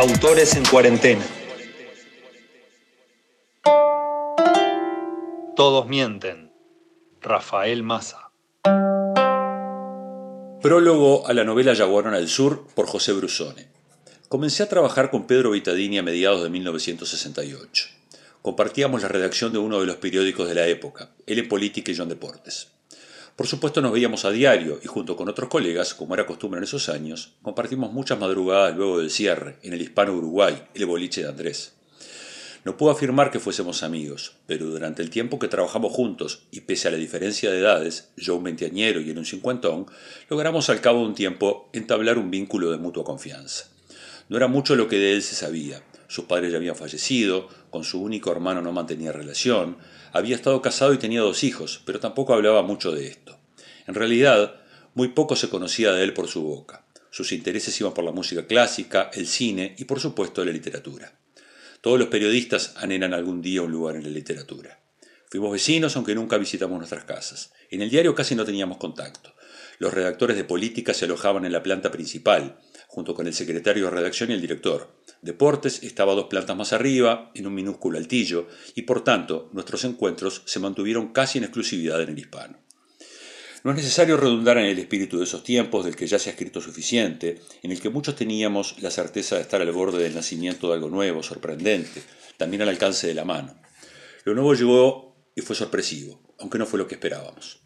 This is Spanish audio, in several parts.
Autores en cuarentena. Todos mienten. Rafael Massa. Prólogo a la novela Yaguarón al Sur por José Brusone. Comencé a trabajar con Pedro Vitadini a mediados de 1968. Compartíamos la redacción de uno de los periódicos de la época, El Política y John Deportes. Por supuesto nos veíamos a diario y junto con otros colegas, como era costumbre en esos años, compartimos muchas madrugadas luego del cierre en el Hispano Uruguay, el boliche de Andrés. No puedo afirmar que fuésemos amigos, pero durante el tiempo que trabajamos juntos y pese a la diferencia de edades, yo un veinteañero y él un cincuentón, logramos al cabo de un tiempo entablar un vínculo de mutua confianza. No era mucho lo que de él se sabía. Sus padres ya habían fallecido, con su único hermano no mantenía relación, había estado casado y tenía dos hijos, pero tampoco hablaba mucho de esto. En realidad, muy poco se conocía de él por su boca. Sus intereses iban por la música clásica, el cine y por supuesto la literatura. Todos los periodistas anhelan algún día un lugar en la literatura. Fuimos vecinos aunque nunca visitamos nuestras casas. En el diario casi no teníamos contacto. Los redactores de política se alojaban en la planta principal, junto con el secretario de redacción y el director. Deportes estaba dos plantas más arriba, en un minúsculo altillo, y por tanto nuestros encuentros se mantuvieron casi en exclusividad en el hispano. No es necesario redundar en el espíritu de esos tiempos, del que ya se ha escrito suficiente, en el que muchos teníamos la certeza de estar al borde del nacimiento de algo nuevo, sorprendente, también al alcance de la mano. Lo nuevo llegó y fue sorpresivo, aunque no fue lo que esperábamos.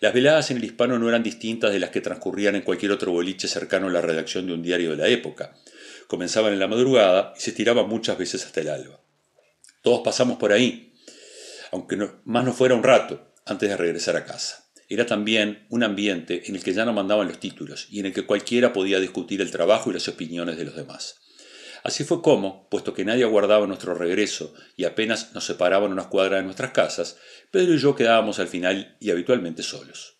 Las veladas en el hispano no eran distintas de las que transcurrían en cualquier otro boliche cercano a la redacción de un diario de la época. Comenzaban en la madrugada y se estiraban muchas veces hasta el alba. Todos pasamos por ahí, aunque más no fuera un rato, antes de regresar a casa. Era también un ambiente en el que ya no mandaban los títulos y en el que cualquiera podía discutir el trabajo y las opiniones de los demás. Así fue como, puesto que nadie aguardaba nuestro regreso y apenas nos separaban unas cuadras de nuestras casas, Pedro y yo quedábamos al final y habitualmente solos.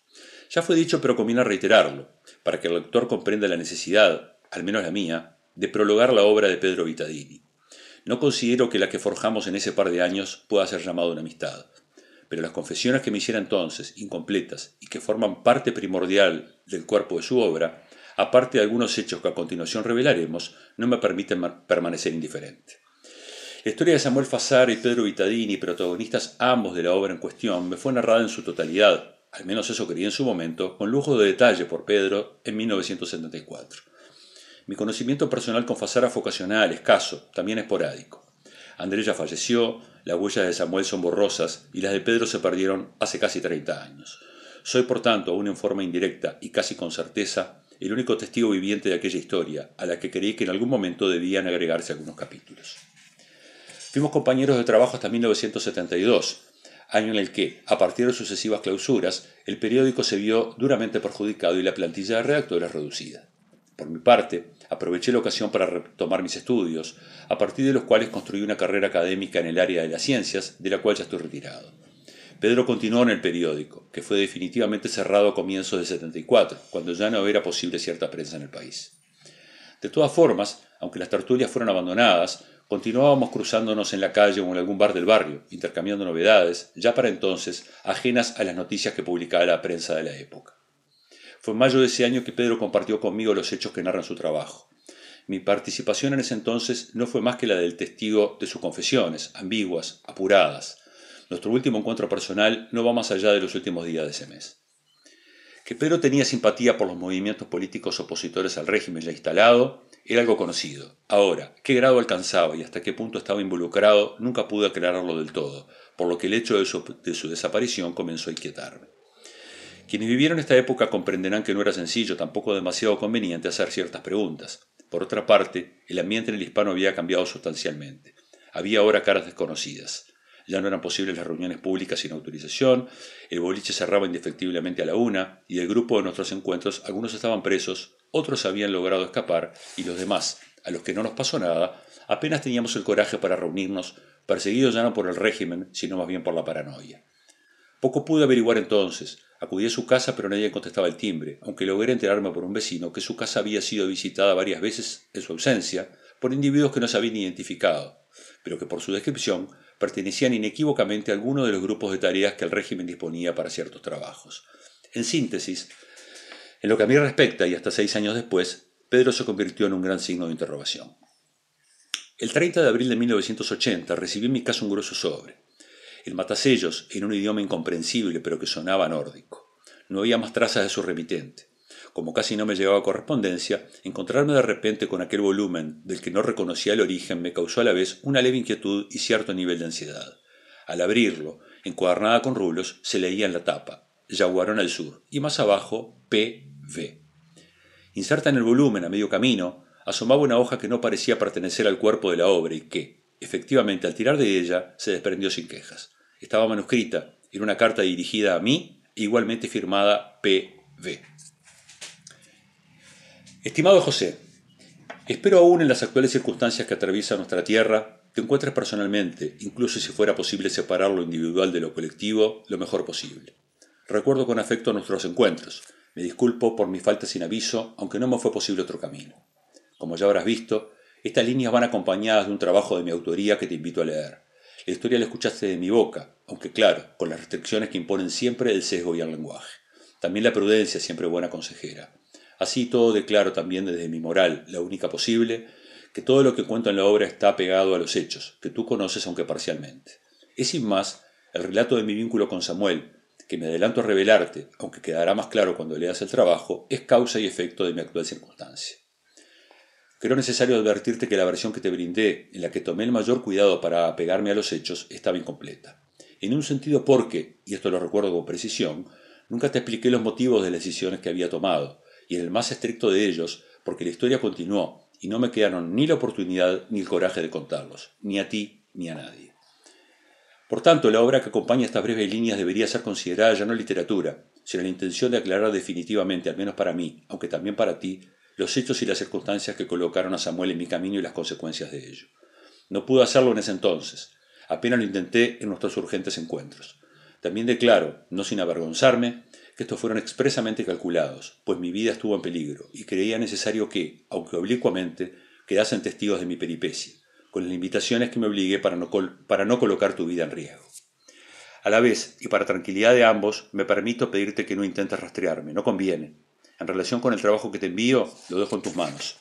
Ya fue dicho, pero conviene reiterarlo, para que el lector comprenda la necesidad, al menos la mía, de prologar la obra de Pedro Vitadini. No considero que la que forjamos en ese par de años pueda ser llamada una amistad, pero las confesiones que me hiciera entonces, incompletas y que forman parte primordial del cuerpo de su obra, aparte de algunos hechos que a continuación revelaremos, no me permiten permanecer indiferente. La historia de Samuel Fasar y Pedro Vitadini, protagonistas ambos de la obra en cuestión, me fue narrada en su totalidad, al menos eso creí en su momento, con lujo de detalle por Pedro en 1974. Mi conocimiento personal con Fasara fue ocasional, escaso, también esporádico. Andrés ya falleció, las huellas de Samuel son borrosas y las de Pedro se perdieron hace casi 30 años. Soy, por tanto, aún en forma indirecta y casi con certeza, el único testigo viviente de aquella historia, a la que creí que en algún momento debían agregarse algunos capítulos. Fuimos compañeros de trabajo hasta 1972, año en el que, a partir de sucesivas clausuras, el periódico se vio duramente perjudicado y la plantilla de redactores reducida. Por mi parte, aproveché la ocasión para retomar mis estudios, a partir de los cuales construí una carrera académica en el área de las ciencias, de la cual ya estoy retirado. Pedro continuó en el periódico, que fue definitivamente cerrado a comienzos de 74, cuando ya no era posible cierta prensa en el país. De todas formas, aunque las tertulias fueron abandonadas, continuábamos cruzándonos en la calle o en algún bar del barrio, intercambiando novedades, ya para entonces ajenas a las noticias que publicaba la prensa de la época. Fue en mayo de ese año que Pedro compartió conmigo los hechos que narran su trabajo. Mi participación en ese entonces no fue más que la del testigo de sus confesiones, ambiguas, apuradas, nuestro último encuentro personal no va más allá de los últimos días de ese mes. Que Pedro tenía simpatía por los movimientos políticos opositores al régimen ya instalado era algo conocido. Ahora, qué grado alcanzaba y hasta qué punto estaba involucrado nunca pude aclararlo del todo, por lo que el hecho de su, de su desaparición comenzó a inquietarme. Quienes vivieron esta época comprenderán que no era sencillo, tampoco demasiado conveniente hacer ciertas preguntas. Por otra parte, el ambiente en el hispano había cambiado sustancialmente. Había ahora caras desconocidas. Ya no eran posibles las reuniones públicas sin autorización, el boliche cerraba indefectiblemente a la una, y del grupo de nuestros encuentros algunos estaban presos, otros habían logrado escapar, y los demás, a los que no nos pasó nada, apenas teníamos el coraje para reunirnos, perseguidos ya no por el régimen, sino más bien por la paranoia. Poco pude averiguar entonces. Acudí a su casa, pero nadie contestaba el timbre, aunque logré enterarme por un vecino que su casa había sido visitada varias veces en su ausencia por individuos que no se habían identificado, pero que por su descripción pertenecían inequívocamente a alguno de los grupos de tareas que el régimen disponía para ciertos trabajos. En síntesis, en lo que a mí respecta, y hasta seis años después, Pedro se convirtió en un gran signo de interrogación. El 30 de abril de 1980 recibí en mi casa un grueso sobre. El matasellos en un idioma incomprensible pero que sonaba nórdico. No había más trazas de su remitente. Como casi no me llegaba correspondencia, encontrarme de repente con aquel volumen del que no reconocía el origen me causó a la vez una leve inquietud y cierto nivel de ansiedad. Al abrirlo, encuadernada con rulos, se leía en la tapa, Yaguarón al sur, y más abajo, P.V. Inserta en el volumen, a medio camino, asomaba una hoja que no parecía pertenecer al cuerpo de la obra y que, efectivamente, al tirar de ella, se desprendió sin quejas. Estaba manuscrita, era una carta dirigida a mí igualmente firmada P.V. Estimado José, espero aún en las actuales circunstancias que atraviesa nuestra tierra te encuentres personalmente, incluso si fuera posible separar lo individual de lo colectivo, lo mejor posible. Recuerdo con afecto nuestros encuentros. Me disculpo por mi falta sin aviso, aunque no me fue posible otro camino. Como ya habrás visto, estas líneas van acompañadas de un trabajo de mi autoría que te invito a leer. La historia la escuchaste de mi boca, aunque claro, con las restricciones que imponen siempre el sesgo y el lenguaje. También la prudencia siempre buena consejera. Así todo declaro también desde mi moral, la única posible, que todo lo que cuento en la obra está pegado a los hechos, que tú conoces aunque parcialmente. Es sin más el relato de mi vínculo con Samuel, que me adelanto a revelarte, aunque quedará más claro cuando leas el trabajo, es causa y efecto de mi actual circunstancia. Creo necesario advertirte que la versión que te brindé, en la que tomé el mayor cuidado para apegarme a los hechos, estaba incompleta. En un sentido porque, y esto lo recuerdo con precisión, nunca te expliqué los motivos de las decisiones que había tomado, y en el más estricto de ellos, porque la historia continuó, y no me quedaron ni la oportunidad ni el coraje de contarlos, ni a ti ni a nadie. Por tanto, la obra que acompaña estas breves líneas debería ser considerada ya no literatura, sino la intención de aclarar definitivamente, al menos para mí, aunque también para ti, los hechos y las circunstancias que colocaron a Samuel en mi camino y las consecuencias de ello. No pude hacerlo en ese entonces, apenas lo intenté en nuestros urgentes encuentros. También declaro, no sin avergonzarme, que estos fueron expresamente calculados, pues mi vida estuvo en peligro y creía necesario que, aunque oblicuamente, quedasen testigos de mi peripecia, con las limitaciones que me obligué para no, para no colocar tu vida en riesgo. A la vez, y para tranquilidad de ambos, me permito pedirte que no intentes rastrearme, no conviene, en relación con el trabajo que te envío, lo dejo en tus manos.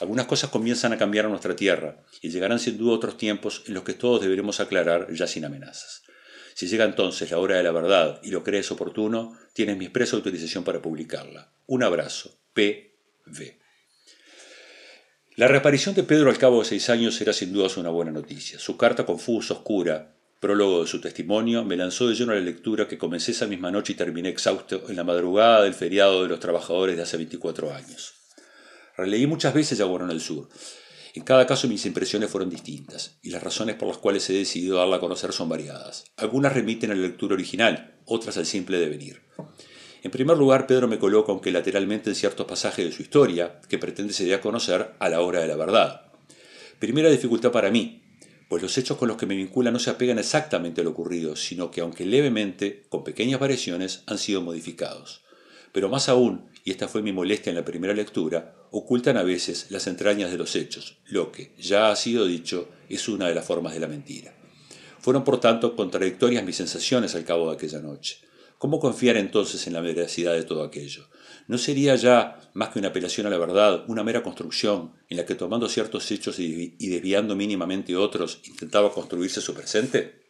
Algunas cosas comienzan a cambiar en nuestra tierra y llegarán sin duda otros tiempos en los que todos deberemos aclarar ya sin amenazas. Si llega entonces la hora de la verdad y lo crees oportuno, tienes mi expresa autorización para publicarla. Un abrazo. P.V. La reaparición de Pedro al cabo de seis años era sin duda una buena noticia. Su carta confusa, oscura, prólogo de su testimonio, me lanzó de lleno a la lectura que comencé esa misma noche y terminé exhausto en la madrugada del feriado de los trabajadores de hace 24 años. Releí muchas veces Yaguarón al Sur. En cada caso mis impresiones fueron distintas, y las razones por las cuales he decidido darla a conocer son variadas. Algunas remiten a la lectura original, otras al simple devenir. En primer lugar, Pedro me coloca, aunque lateralmente, en ciertos pasajes de su historia, que pretende se dé a conocer a la hora de la verdad. Primera dificultad para mí, pues los hechos con los que me vinculan no se apegan exactamente a lo ocurrido, sino que aunque levemente, con pequeñas variaciones, han sido modificados. Pero más aún, y esta fue mi molestia en la primera lectura, ocultan a veces las entrañas de los hechos, lo que, ya ha sido dicho, es una de las formas de la mentira. Fueron por tanto contradictorias mis sensaciones al cabo de aquella noche. ¿Cómo confiar entonces en la veracidad de todo aquello? ¿No sería ya, más que una apelación a la verdad, una mera construcción en la que tomando ciertos hechos y desviando mínimamente otros intentaba construirse su presente?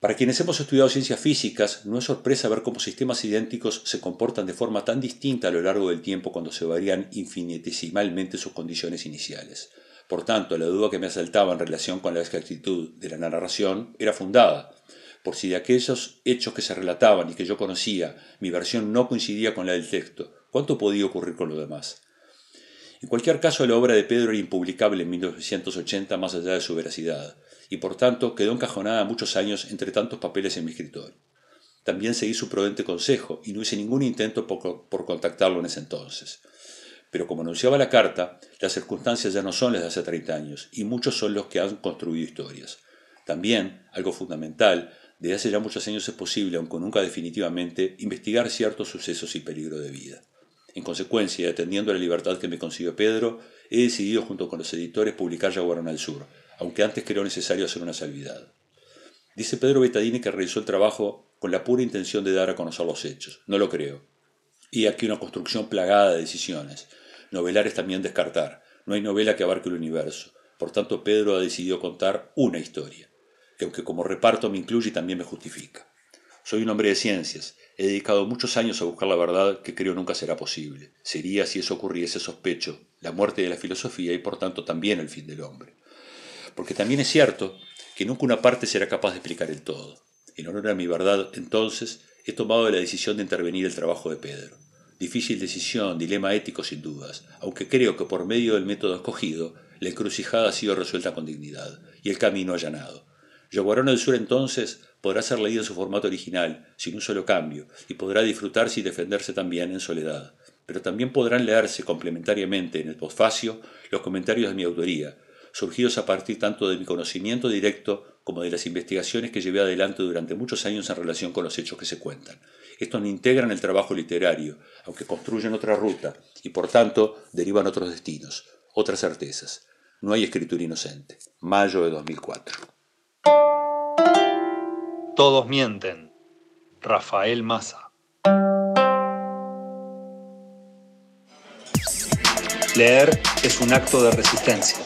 Para quienes hemos estudiado ciencias físicas, no es sorpresa ver cómo sistemas idénticos se comportan de forma tan distinta a lo largo del tiempo cuando se varían infinitesimalmente sus condiciones iniciales. Por tanto, la duda que me asaltaba en relación con la exactitud de la narración era fundada, por si de aquellos hechos que se relataban y que yo conocía, mi versión no coincidía con la del texto, ¿cuánto podía ocurrir con lo demás? En cualquier caso, la obra de Pedro era impublicable en 1980 más allá de su veracidad, y por tanto quedó encajonada muchos años entre tantos papeles en mi escritorio. También seguí su prudente consejo y no hice ningún intento por, por contactarlo en ese entonces. Pero como anunciaba la carta, las circunstancias ya no son las de hace 30 años, y muchos son los que han construido historias. También, algo fundamental, desde hace ya muchos años es posible, aunque nunca definitivamente, investigar ciertos sucesos y peligro de vida. En consecuencia, atendiendo a la libertad que me consiguió Pedro, he decidido junto con los editores publicar Yaguarón al Sur, aunque antes creo necesario hacer una salvedad. Dice Pedro Betadini que realizó el trabajo con la pura intención de dar a conocer los hechos. No lo creo. Y aquí una construcción plagada de decisiones. Novelar es también descartar. No hay novela que abarque el universo. Por tanto, Pedro ha decidido contar una historia, que aunque como reparto me incluye también me justifica. Soy un hombre de ciencias, he dedicado muchos años a buscar la verdad que creo nunca será posible. Sería, si eso ocurriese, sospecho, la muerte de la filosofía y por tanto también el fin del hombre. Porque también es cierto que nunca una parte será capaz de explicar el todo. En honor a mi verdad, entonces, he tomado la decisión de intervenir el trabajo de Pedro. Difícil decisión, dilema ético sin dudas, aunque creo que por medio del método escogido, la encrucijada ha sido resuelta con dignidad y el camino allanado. Yaguarón del Sur entonces podrá ser leído en su formato original, sin un solo cambio, y podrá disfrutarse y defenderse también en soledad. Pero también podrán leerse complementariamente en el posfacio los comentarios de mi autoría, surgidos a partir tanto de mi conocimiento directo como de las investigaciones que llevé adelante durante muchos años en relación con los hechos que se cuentan. Estos no integran el trabajo literario, aunque construyen otra ruta y por tanto derivan otros destinos, otras certezas. No hay escritura inocente. Mayo de 2004. Todos mienten. Rafael Massa. Leer es un acto de resistencia.